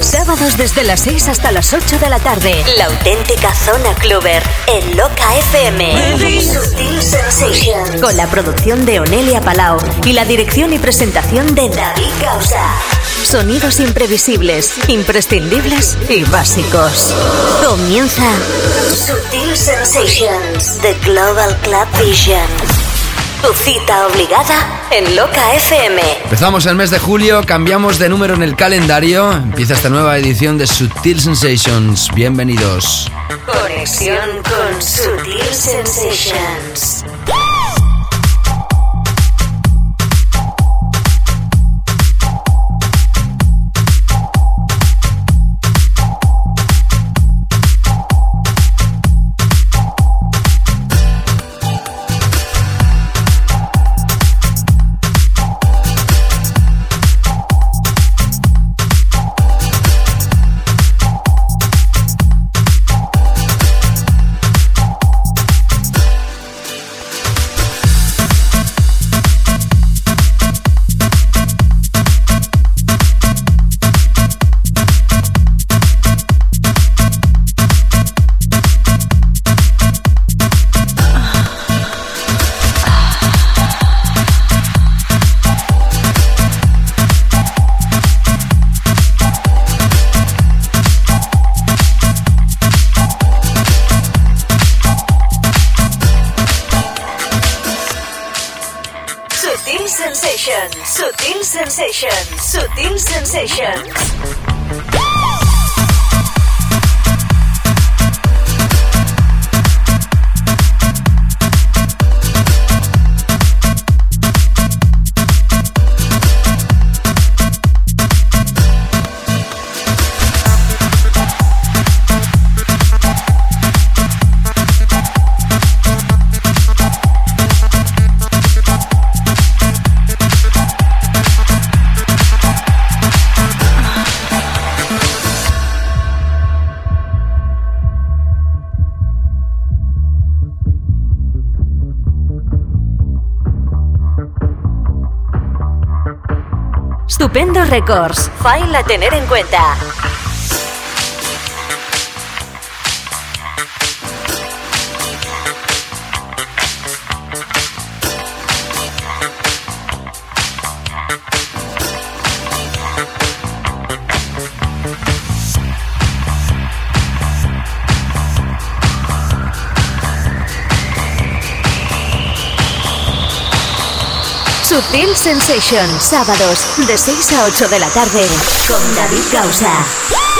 Sábados desde las 6 hasta las 8 de la tarde. La auténtica zona cluber en Loca FM. Sutil Sensations. Con la producción de Onelia Palau y la dirección y presentación de David Causa. Sonidos imprevisibles, imprescindibles y básicos. Comienza Sutil Sensations, The Global Club Vision. Tu cita obligada en Loca FM. Empezamos el mes de julio, cambiamos de número en el calendario. Empieza esta nueva edición de Sutil Sensations. Bienvenidos. Conexión con Sutil Sensations. Records, file a tener en cuenta. Sutil Sensation, sábados de 6 a 8 de la tarde con David Causa.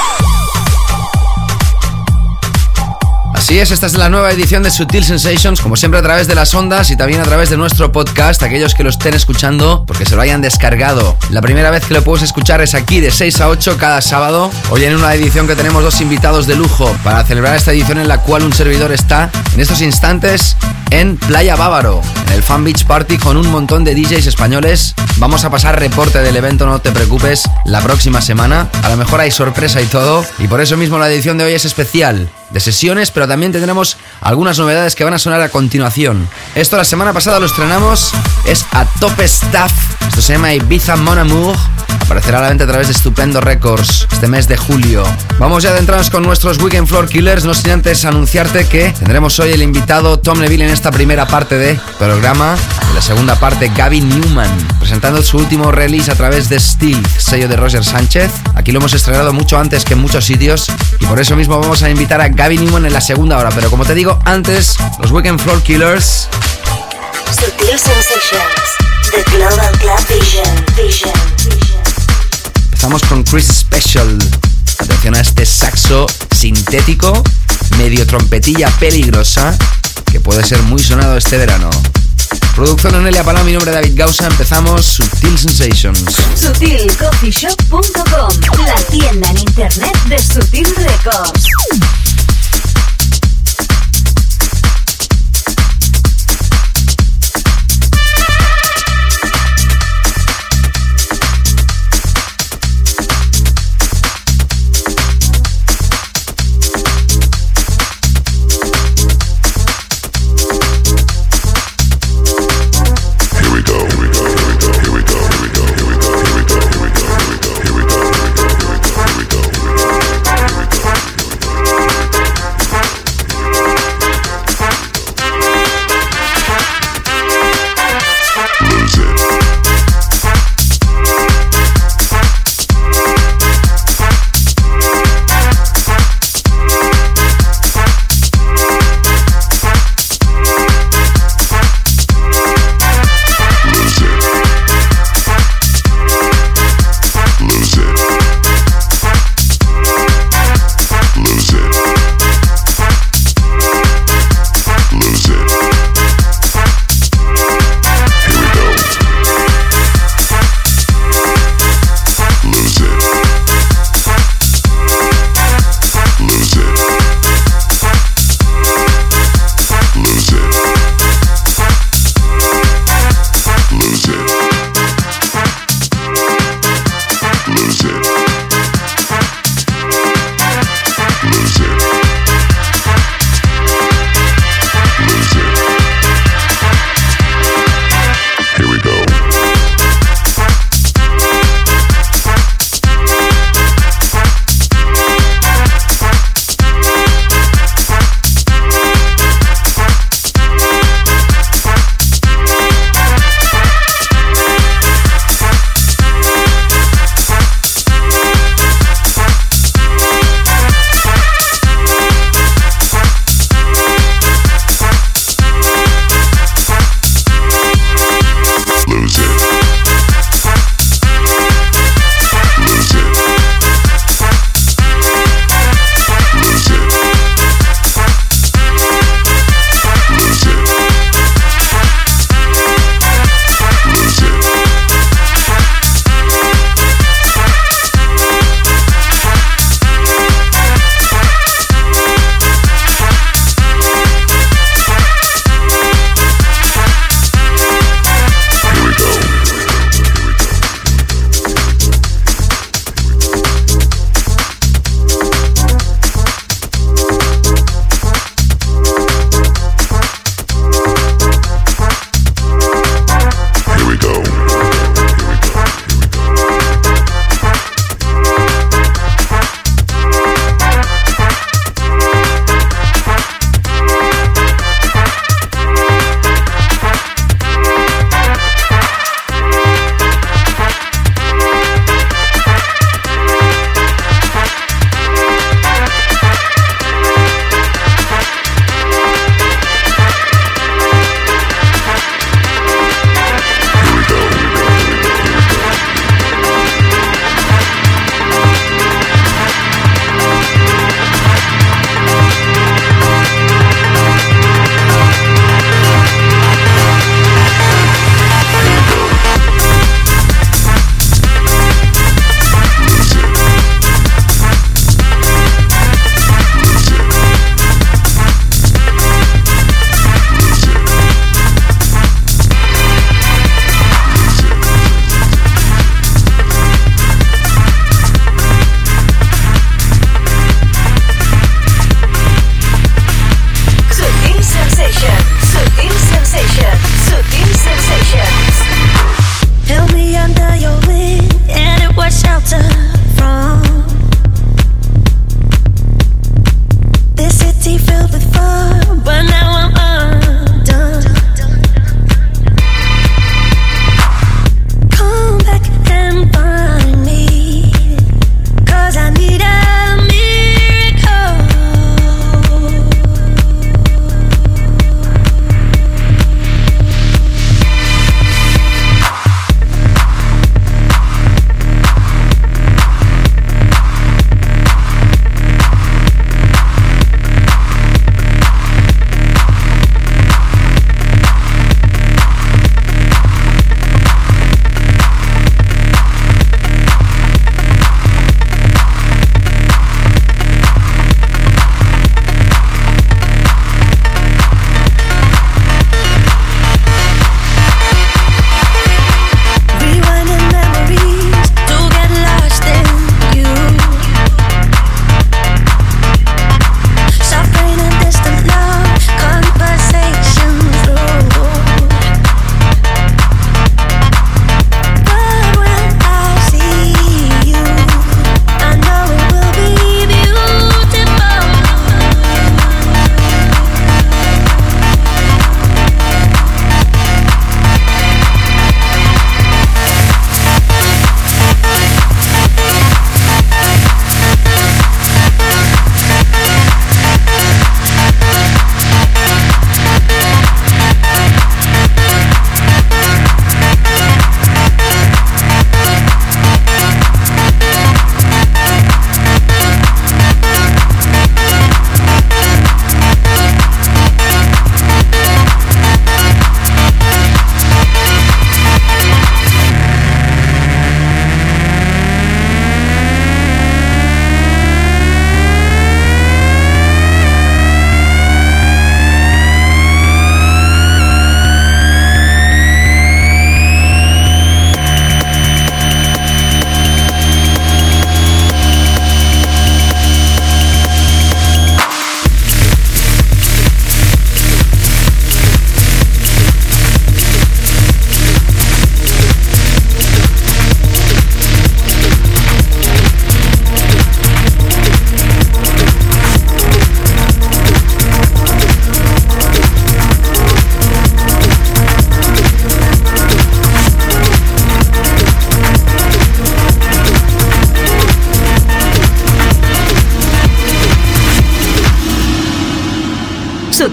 Así es, esta es la nueva edición de Sutil Sensations, como siempre a través de las ondas y también a través de nuestro podcast, aquellos que lo estén escuchando porque se lo hayan descargado. La primera vez que lo puedes escuchar es aquí de 6 a 8 cada sábado. Hoy en una edición que tenemos dos invitados de lujo para celebrar esta edición en la cual un servidor está en estos instantes en Playa Bávaro, en el Fan Beach Party con un montón de DJs españoles. Vamos a pasar reporte del evento, no te preocupes, la próxima semana. A lo mejor hay sorpresa y todo, y por eso mismo la edición de hoy es especial, de sesiones, pero también tendremos algunas novedades que van a sonar a continuación. Esto la semana pasada lo estrenamos, es a Top Staff, esto se llama Ibiza Mon Amour. Aparecerá a la venta a través de Estupendo Records este mes de julio. Vamos ya adentrarnos con nuestros Weekend Floor Killers, no sin antes anunciarte que tendremos hoy el invitado Tom Neville en esta primera parte de programa. En la segunda parte, Gavin Newman, presentando su último release a través de Steel, sello de Roger Sánchez. Aquí lo hemos estrenado mucho antes que en muchos sitios y por eso mismo vamos a invitar a Gavin Newman en la segunda hora. Pero como te digo, antes, los Weekend Floor Killers. Sutil Sensations, The Global Club Vision, Vision, Vision. Empezamos con Chris Special. Atención a este saxo sintético, medio trompetilla peligrosa, que puede ser muy sonado este verano. Producción Onelia Paloma, mi nombre es David Gausa. Empezamos Sutil Sensations. SutilCoffeeShop.com, la tienda en internet de Sutil Records.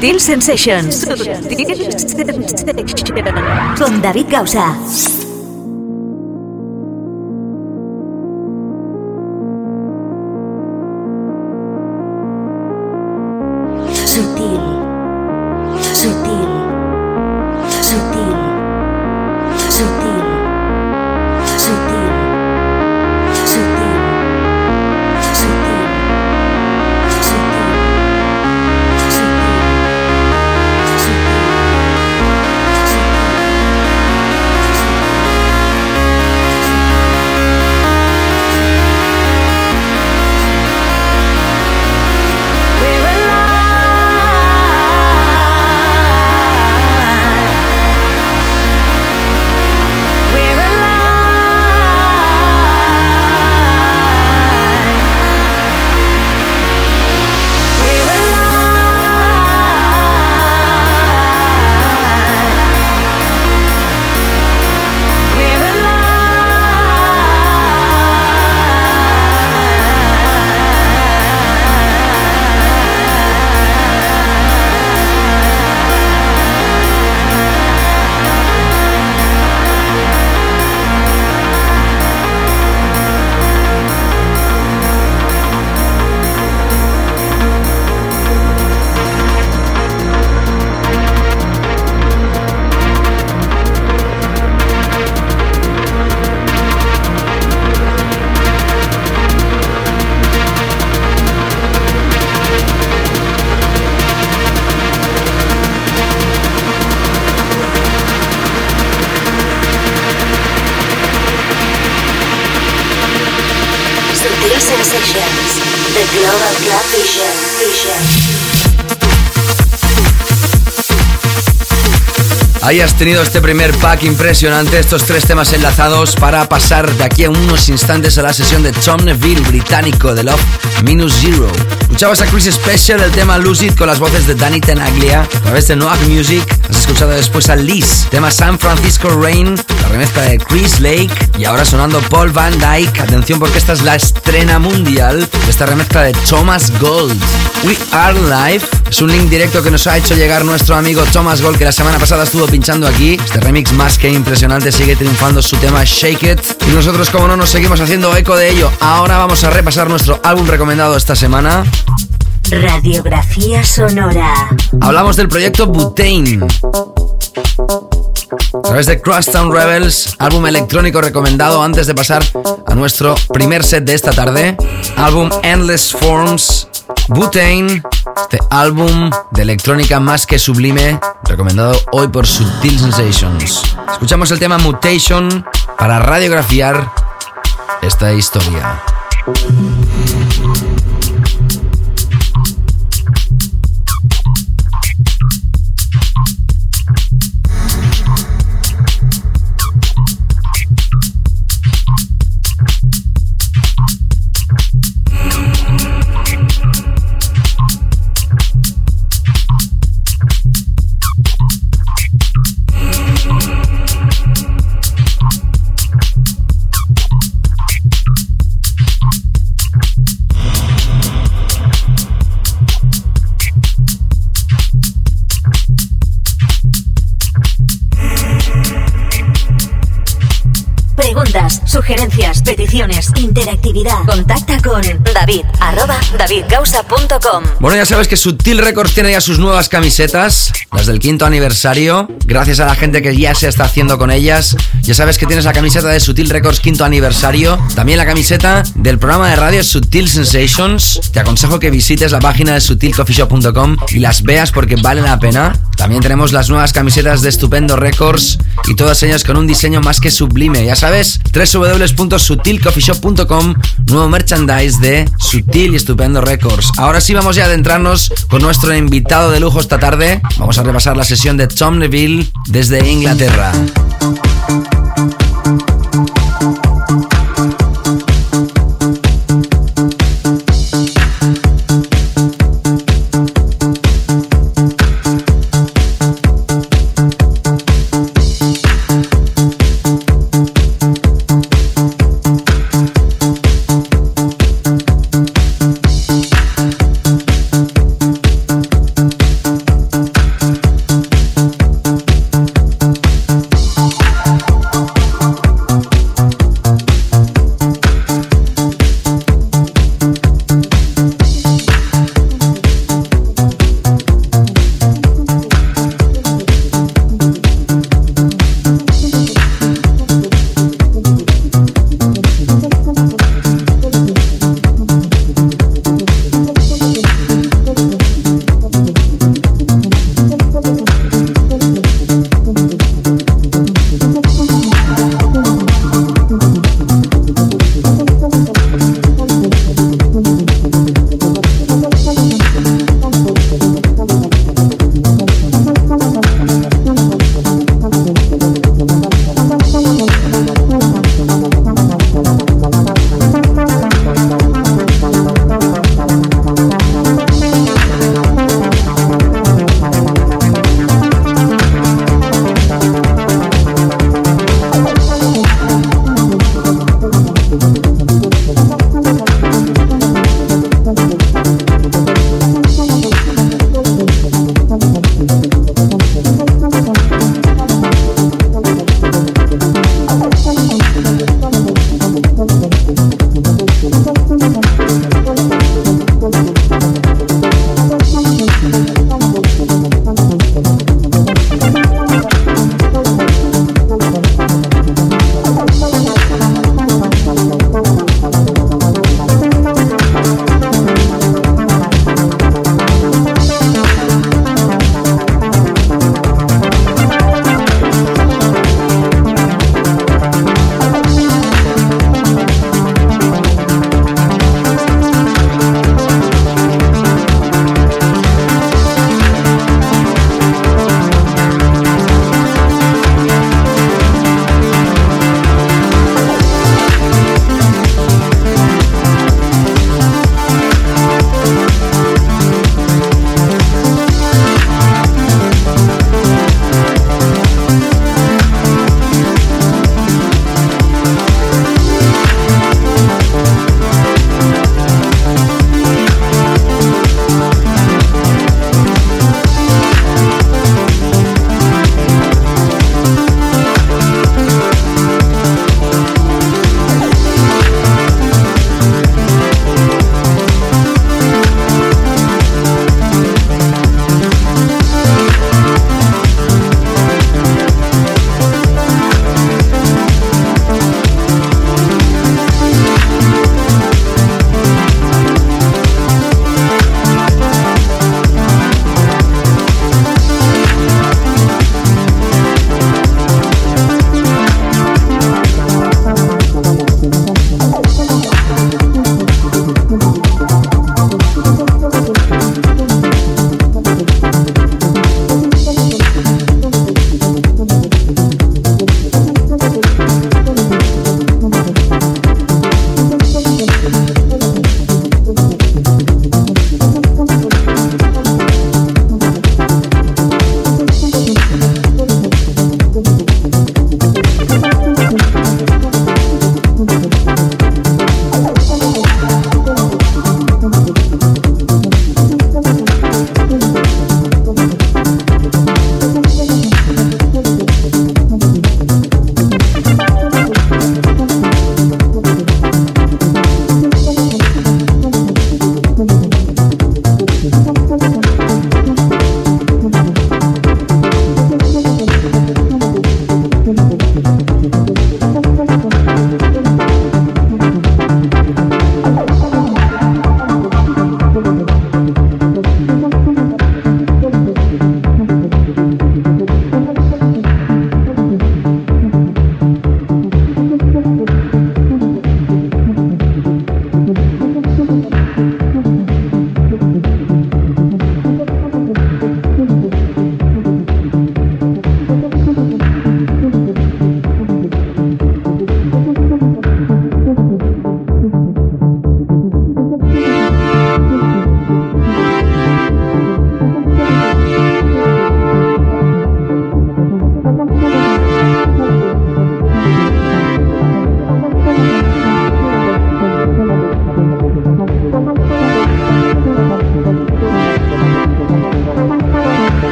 Sutil Sensations. Con David Gausa. Hayas tenido este primer pack impresionante, estos tres temas enlazados para pasar de aquí a unos instantes a la sesión de Tom Neville, británico de Love Minus Zero. Escuchabas a Chris Special el tema Lucid con las voces de Danny Tenaglia a través de Noah Music. Has escuchado después a Liz, tema San Francisco Rain, la remezcla de Chris Lake y ahora sonando Paul Van Dyke. Atención porque esta es la estrena mundial de esta remezcla de Thomas Gold. We Are Live es un link directo que nos ha hecho llegar nuestro amigo Thomas Gold que la semana pasada estuvo pinchando aquí. Este remix más que impresionante sigue triunfando su tema Shake It. Y nosotros, como no, nos seguimos haciendo eco de ello. Ahora vamos a repasar nuestro álbum recomendado esta semana. Radiografía sonora. Hablamos del proyecto Butane. A través de Crosstown Rebels, álbum electrónico recomendado antes de pasar a nuestro primer set de esta tarde. Álbum Endless Forms, Butane, este álbum de electrónica más que sublime, recomendado hoy por Subtil Sensations. Escuchamos el tema Mutation para radiografiar esta historia. Interactividad. Contacta con David arroba davidgausa.com. Bueno, ya sabes que Sutil Records tiene ya sus nuevas camisetas, las del quinto aniversario. Gracias a la gente que ya se está haciendo con ellas. Ya sabes que tienes la camiseta de Sutil Records quinto aniversario. También la camiseta del programa de radio Sutil Sensations. Te aconsejo que visites la página de sutilcoffeeshop.com y las veas porque vale la pena. También tenemos las nuevas camisetas de Estupendo Records y todas ellas con un diseño más que sublime. Ya sabes, www.sutilcoffeeshop.com, nuevo merchandise de Sutil y Estupendo Records. Ahora sí vamos ya a adentrarnos con nuestro invitado de lujo esta tarde. Vamos a repasar la sesión de Tom Neville desde Inglaterra.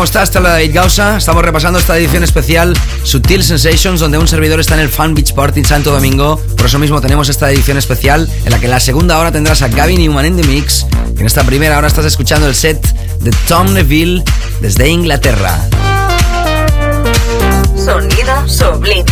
¿Cómo estás? Te habla David Gausa. Estamos repasando esta edición especial Sutil Sensations, donde un servidor está en el Fan Beach Party en Santo Domingo. Por eso mismo tenemos esta edición especial en la que en la segunda hora tendrás a Gavin Newman en The Mix. En esta primera hora estás escuchando el set de Tom Neville desde Inglaterra. Sonido sublime.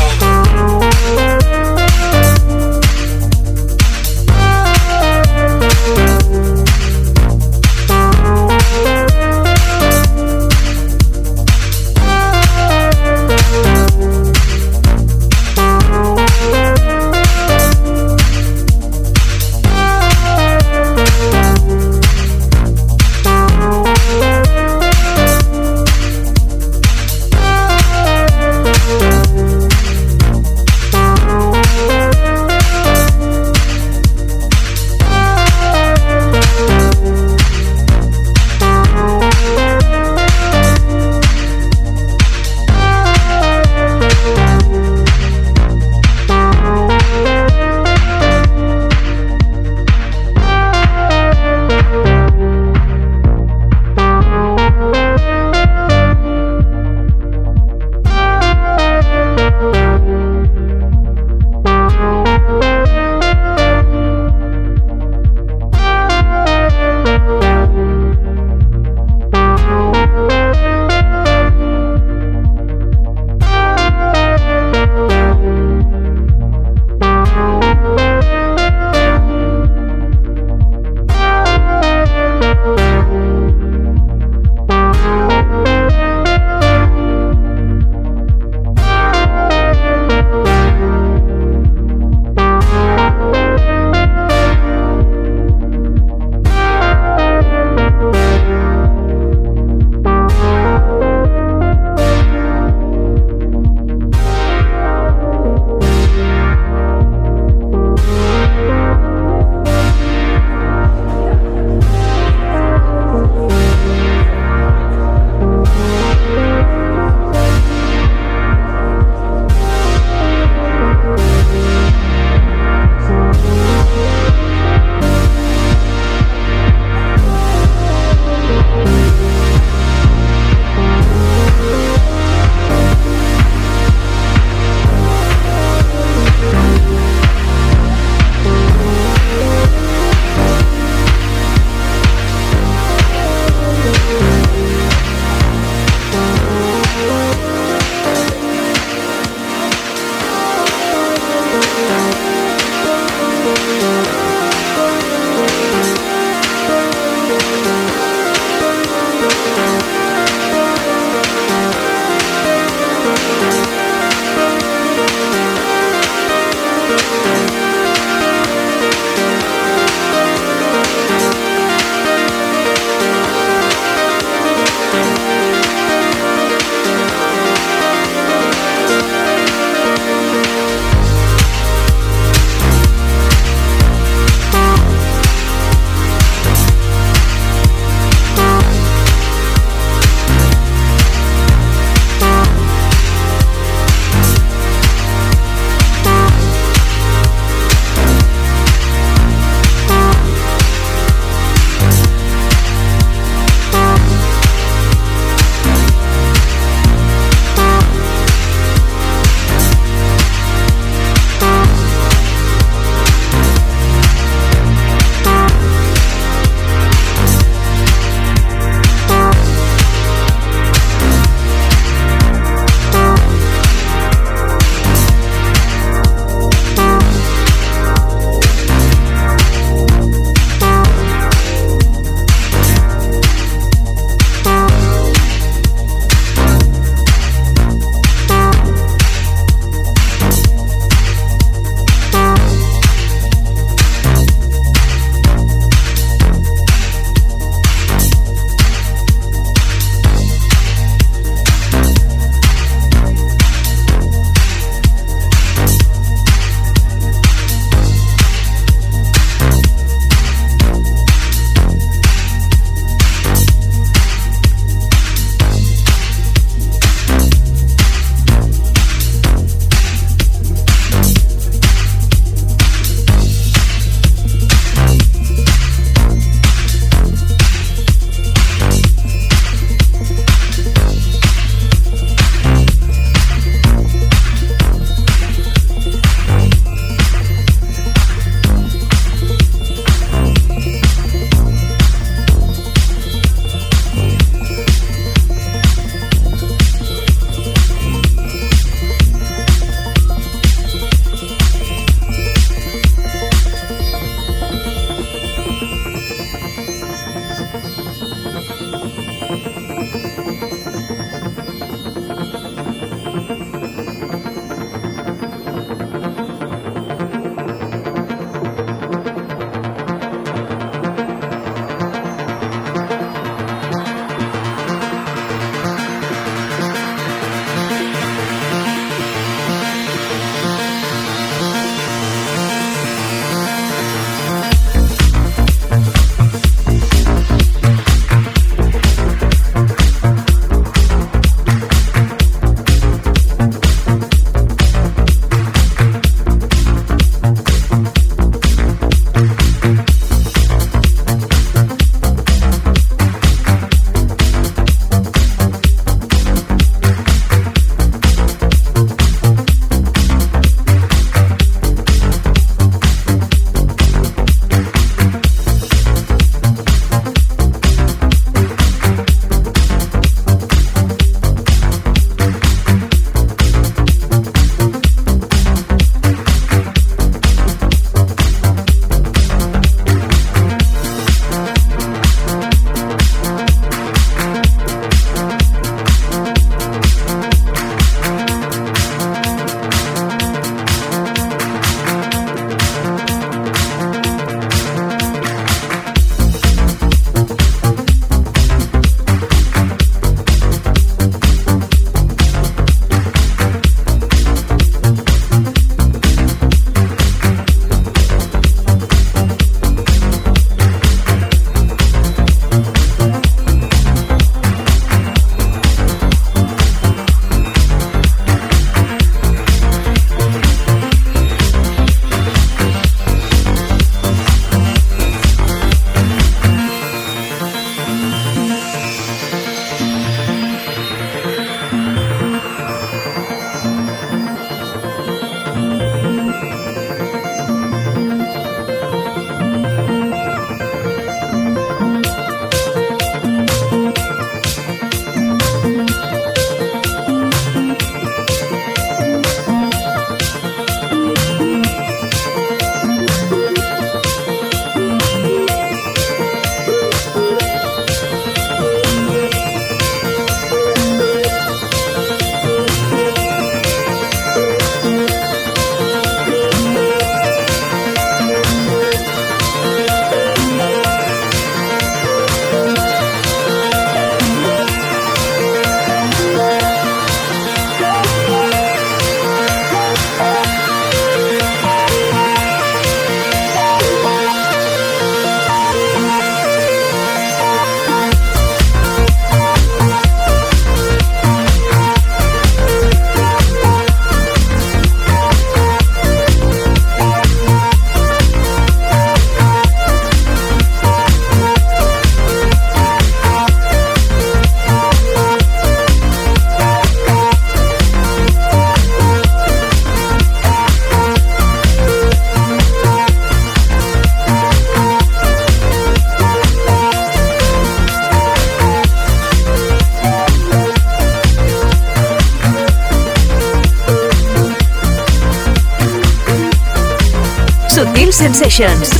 Sensations.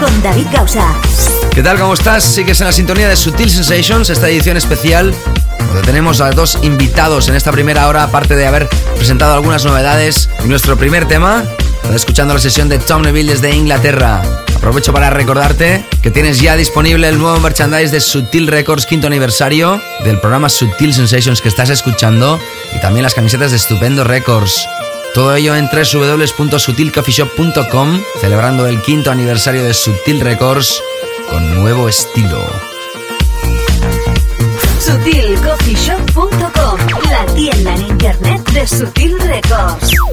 Con David Gausa. ¿Qué tal? ¿Cómo estás? Sigues en la sintonía de Sutil Sensations, esta edición especial donde tenemos a dos invitados en esta primera hora, aparte de haber presentado algunas novedades. nuestro primer tema, escuchando la sesión de Tom Neville desde Inglaterra. Aprovecho para recordarte que tienes ya disponible el nuevo merchandise de Sutil Records quinto aniversario del programa Sutil Sensations que estás escuchando y también las camisetas de Estupendo Records. Todo ello en www.sutilcoffeeshop.com, celebrando el quinto aniversario de Sutil Records con nuevo estilo. SutilCoffeeShop.com, la tienda en internet de Sutil Records.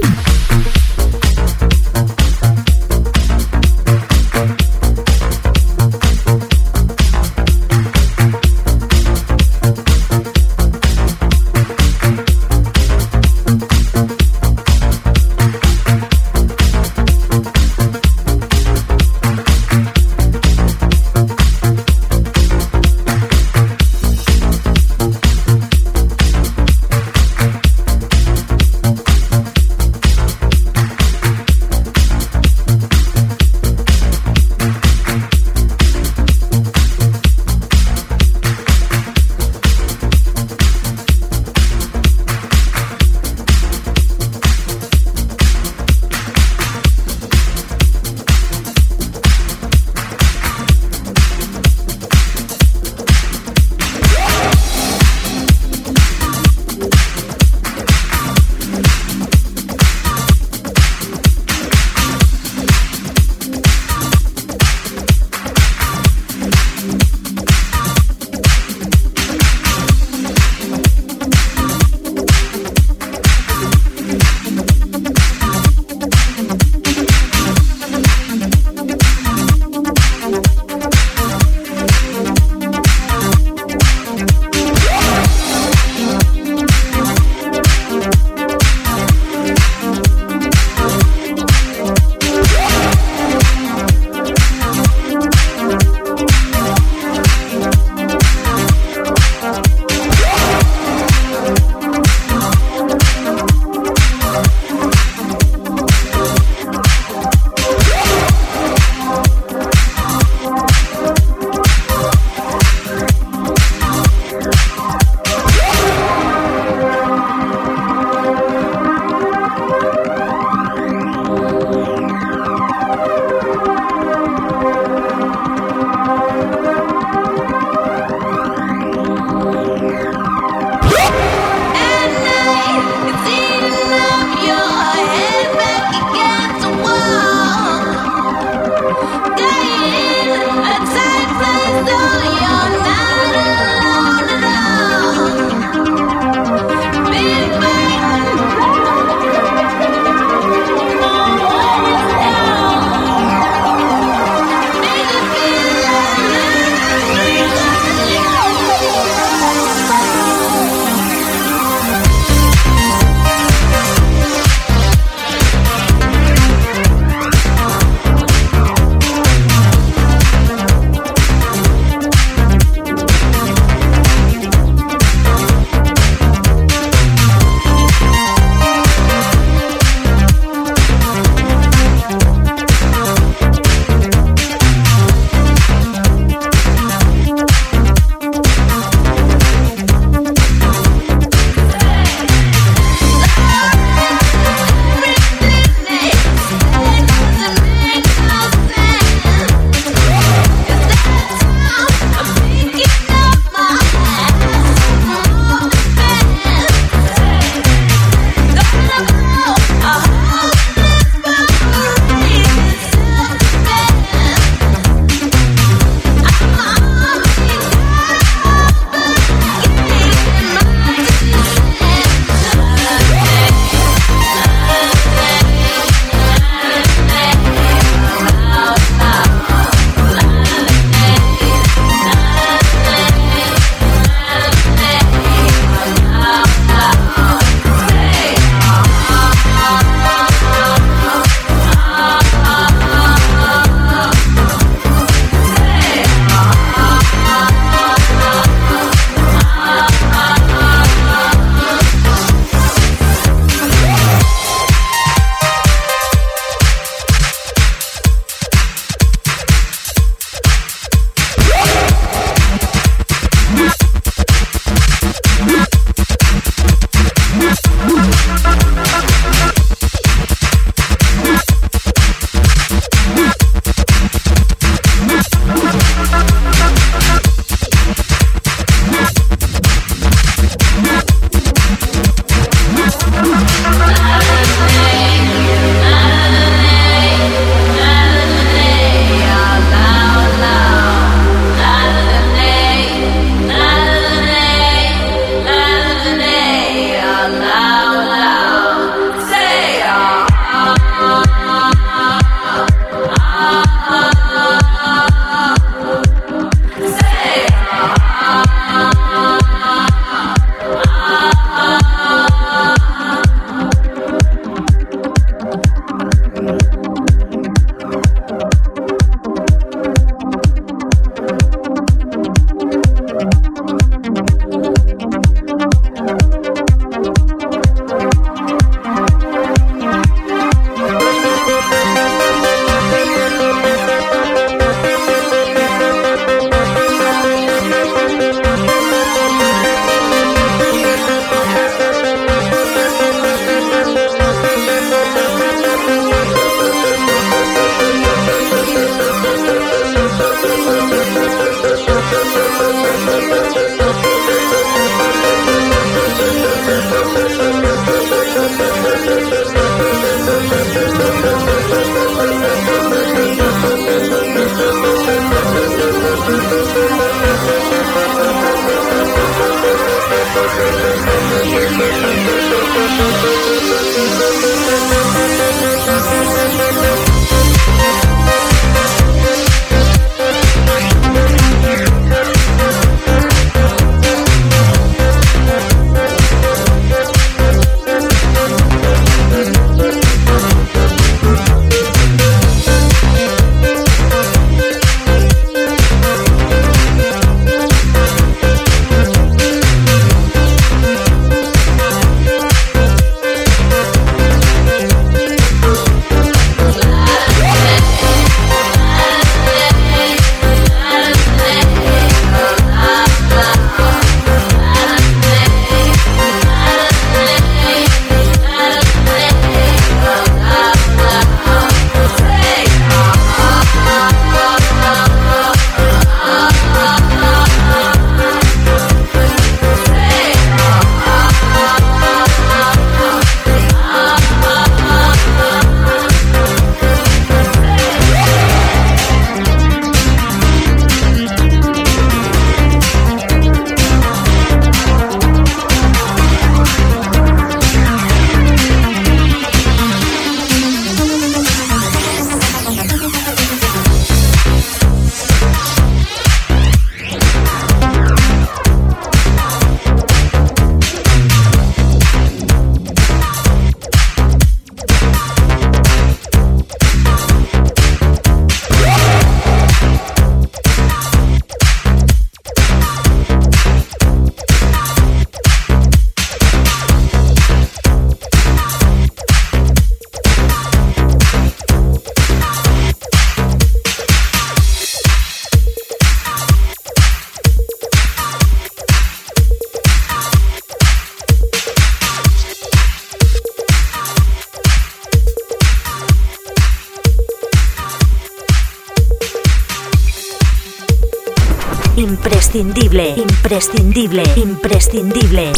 Imprescindible, imprescindible.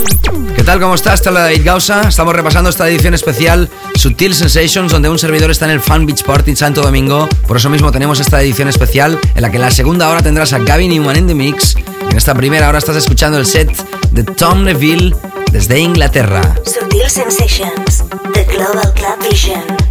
¿Qué tal? ¿Cómo estás? Te habla David Gausa. Estamos repasando esta edición especial Sutil Sensations, donde un servidor está en el Fan Beach Party en Santo Domingo. Por eso mismo tenemos esta edición especial en la que en la segunda hora tendrás a Gavin Newman in the Mix. En esta primera hora estás escuchando el set de Tom Neville desde Inglaterra. Sutil Sensations, The Global Club Vision.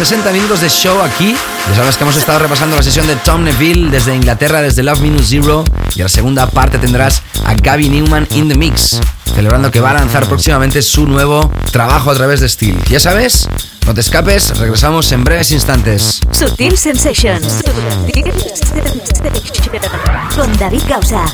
60 minutos de show aquí. Ya sabes que hemos estado repasando la sesión de Tom Neville desde Inglaterra, desde Love Minus Zero. Y en la segunda parte tendrás a Gaby Newman in the Mix, celebrando que va a lanzar próximamente su nuevo trabajo a través de Steel. Ya sabes, no te escapes, regresamos en breves instantes. Sutil Sensations. Con David Causa.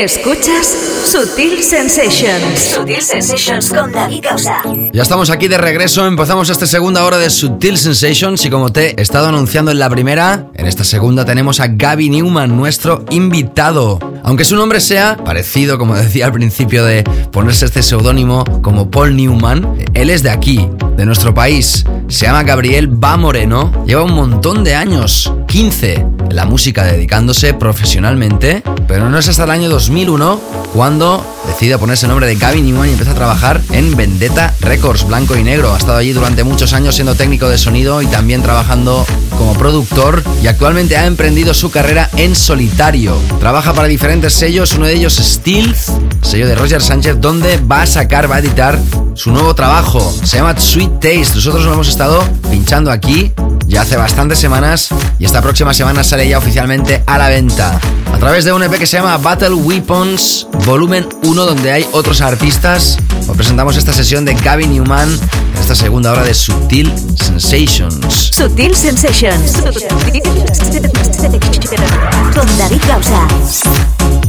Escuchas Sutil Sensations. Sutil Sensations con David Causa. Ya estamos aquí de regreso, empezamos esta segunda hora de Sutil Sensations y como te he estado anunciando en la primera, en esta segunda tenemos a Gaby Newman, nuestro invitado. Aunque su nombre sea parecido, como decía al principio de ponerse este seudónimo como Paul Newman, él es de aquí, de nuestro país. Se llama Gabriel Va Moreno, lleva un montón de años, 15, en la música dedicándose profesionalmente, pero no es hasta el año 2001 cuando decide ponerse el nombre de Gaby Newman y empieza a trabajar en Vendetta Records, blanco y negro. Ha estado allí durante muchos años siendo técnico de sonido y también trabajando como productor y actualmente ha emprendido su carrera en solitario. Trabaja para diferentes sellos, uno de ellos Stealth, sello de Roger Sánchez, donde va a sacar, va a editar su nuevo trabajo. Se llama Sweet Taste. Nosotros lo hemos estado pinchando aquí ya hace bastantes semanas y esta próxima semana sale ya oficialmente a la venta. A través de un EP que se llama Battle Weapons Volumen 1 donde hay otros artistas. Os presentamos esta sesión de Gaby Newman en esta segunda hora de Sutil Sensations. Sutil Sensations. Con David Causa.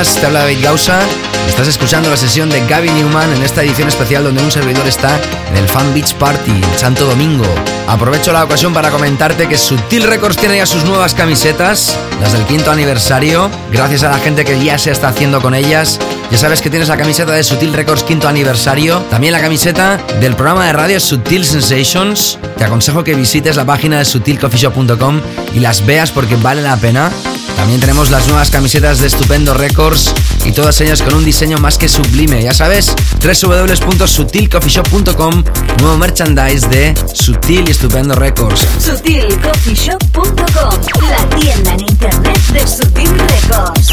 Estás? Te habla David Gausa. Estás escuchando la sesión de Gaby Newman en esta edición especial donde un servidor está en el Fan Beach Party en Santo Domingo. Aprovecho la ocasión para comentarte que Sutil Records tiene ya sus nuevas camisetas, las del quinto aniversario, gracias a la gente que ya se está haciendo con ellas. Ya sabes que tienes la camiseta de Sutil Records quinto aniversario, también la camiseta del programa de radio Sutil Sensations. Te aconsejo que visites la página de sutilcoffeeshop.com y las veas porque vale la pena. También tenemos las nuevas camisetas de Estupendo Records y todas ellas con un diseño más que sublime. Ya sabes, www.sutilcoffeeshop.com, nuevo merchandise de Sutil y Estupendo Records. Sutilcoffeeshop.com, la tienda en internet de Sutil Records.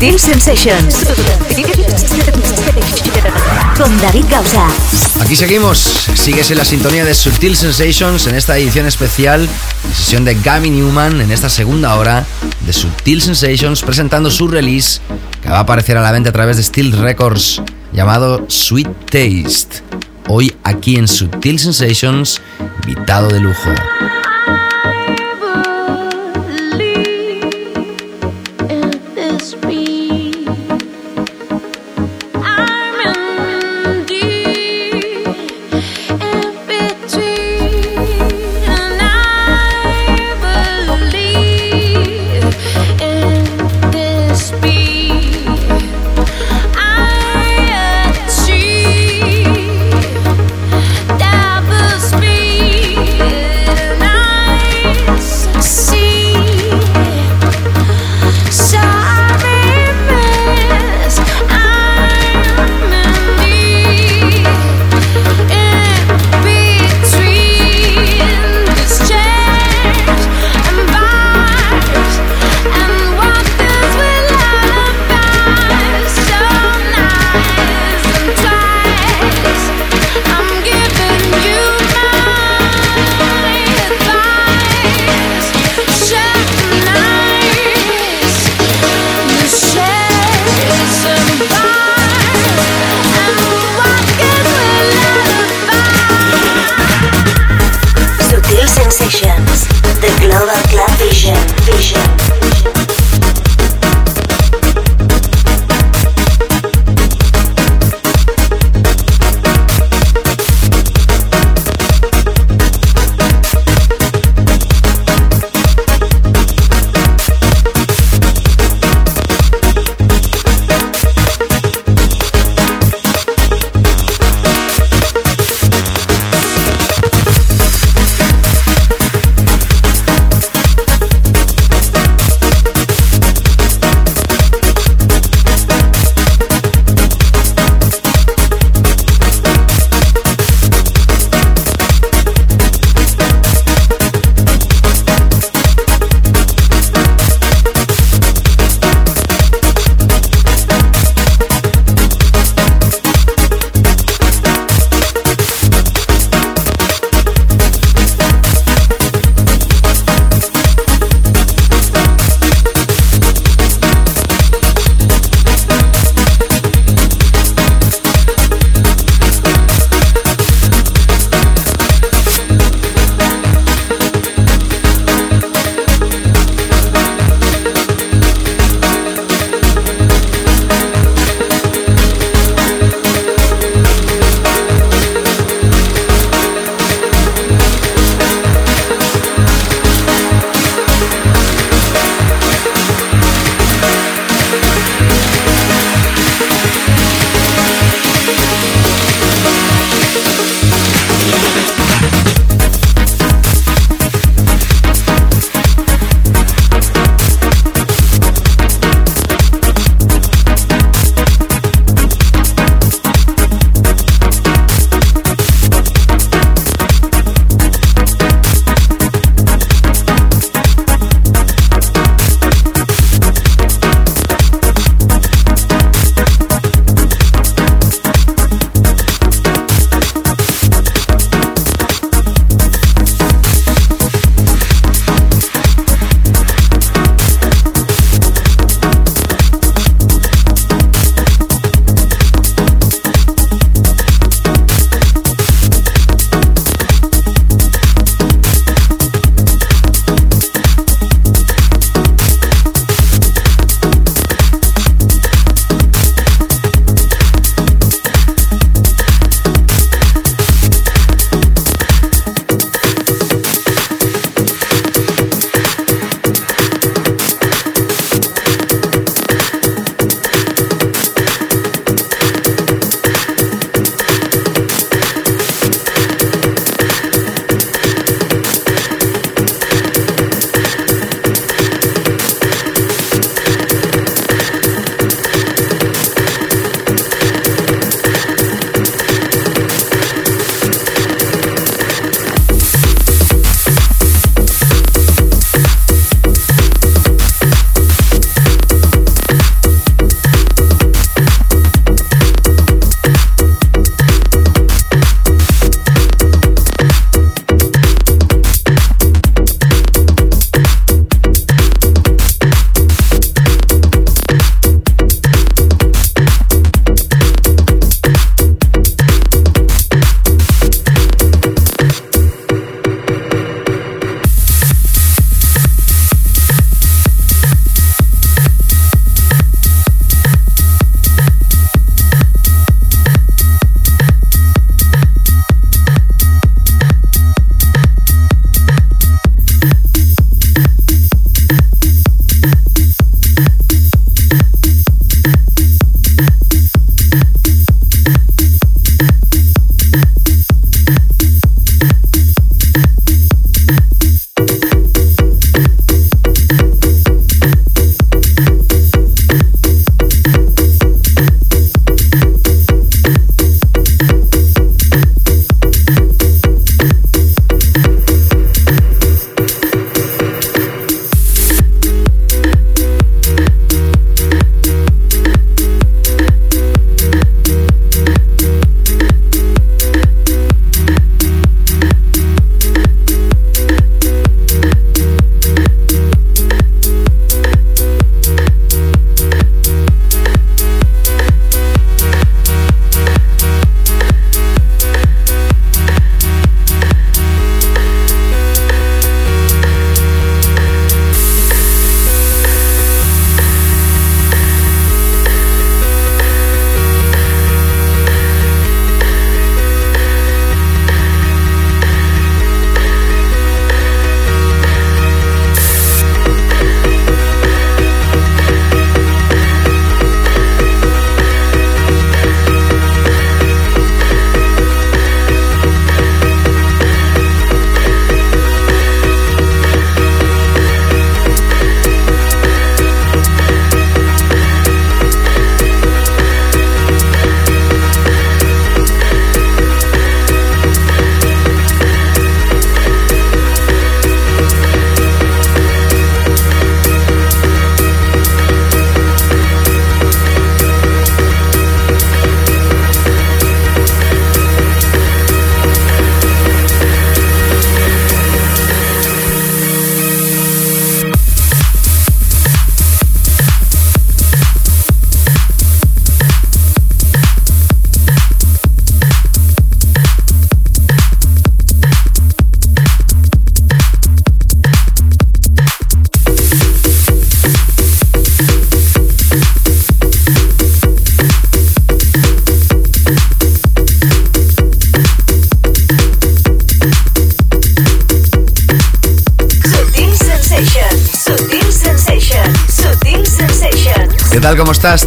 Sensations. Con David Gausa. Aquí seguimos. Sigues la sintonía de Sutil Sensations en esta edición especial, sesión de Gavin Newman en esta segunda hora de Sutil Sensations presentando su release que va a aparecer a la venta a través de Steel Records llamado Sweet Taste. Hoy aquí en Sutil Sensations, invitado de lujo.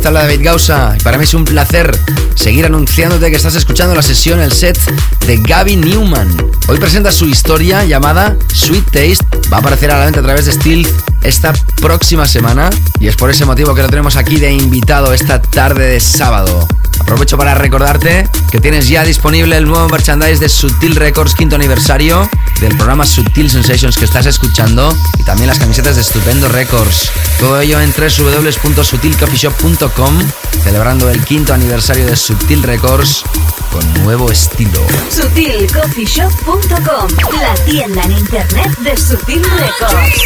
Te David Gausa. Y para mí es un placer seguir anunciándote que estás escuchando la sesión, el set de Gaby Newman. Hoy presenta su historia llamada Sweet Taste. Va a aparecer a la venta a través de Steel esta próxima semana y es por ese motivo que lo tenemos aquí de invitado esta tarde de sábado. Aprovecho para recordarte que tienes ya disponible el nuevo merchandise de Sutil Records quinto aniversario del programa Sutil Sensations que estás escuchando y también las camisetas de Estupendo Records. Todo ello en www.sutilcoffeeshop.com celebrando el quinto aniversario de Sutil Records con nuevo estilo. Sutilcoffeeshop.com, la tienda en internet de Sutil Records.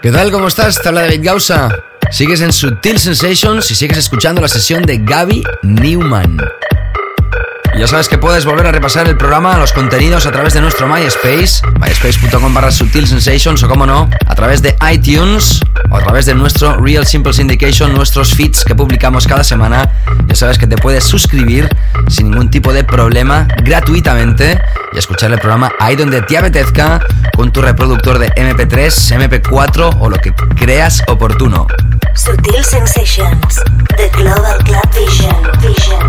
¿Qué tal? ¿Cómo estás? Te habla David Gausa. Sigues en Sutil Sensations y sigues escuchando la sesión de Gaby Newman. Ya sabes que puedes volver a repasar el programa, los contenidos a través de nuestro MySpace, myspace.com barra o como no, a través de iTunes o a través de nuestro Real Simple Syndication, nuestros feeds que publicamos cada semana. Ya sabes que te puedes suscribir sin ningún tipo de problema, gratuitamente, y escuchar el programa ahí donde te apetezca con tu reproductor de MP3, MP4 o lo que creas oportuno. Sensations, The Global Club Vision. Vision.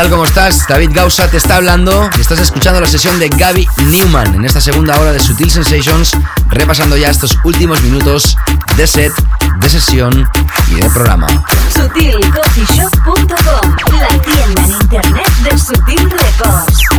Tal? ¿Cómo estás? David Gausa te está hablando y estás escuchando la sesión de Gaby Newman en esta segunda hora de Sutil Sensations, repasando ya estos últimos minutos de set, de sesión y de programa. SutilCoffeeShop.com, la tienda en internet de Sutil Records.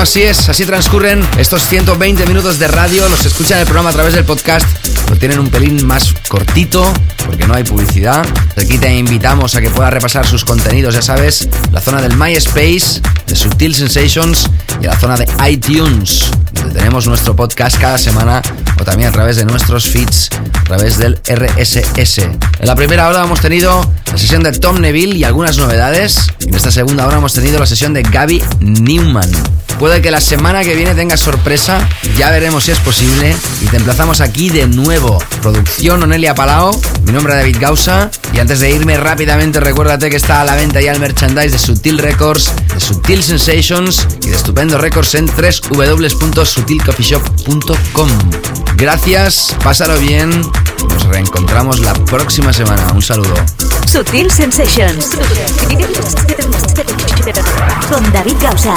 Así es, así transcurren estos 120 minutos de radio. Los escuchan el programa a través del podcast. Lo tienen un pelín más cortito, porque no hay publicidad. Aquí te invitamos a que puedas repasar sus contenidos, ya sabes, la zona del MySpace, de Sutil Sensations y la zona de iTunes, donde tenemos nuestro podcast cada semana o también a través de nuestros feeds, a través del RSS. En la primera hora hemos tenido la sesión de Tom Neville y algunas novedades. En esta segunda hora hemos tenido la sesión de Gaby Newman. Puede que la semana que viene tenga sorpresa, ya veremos si es posible. Y te emplazamos aquí de nuevo. Producción Onelia Palao, mi nombre es David Gausa. Y antes de irme rápidamente, recuérdate que está a la venta ya el merchandise de Sutil Records, de Sutil Sensations y de Estupendo Records en www.sutilcoffeeshop.com. Gracias, pásalo bien. Nos reencontramos la próxima semana. Un saludo. Sutil Sensations. Con David Gausa.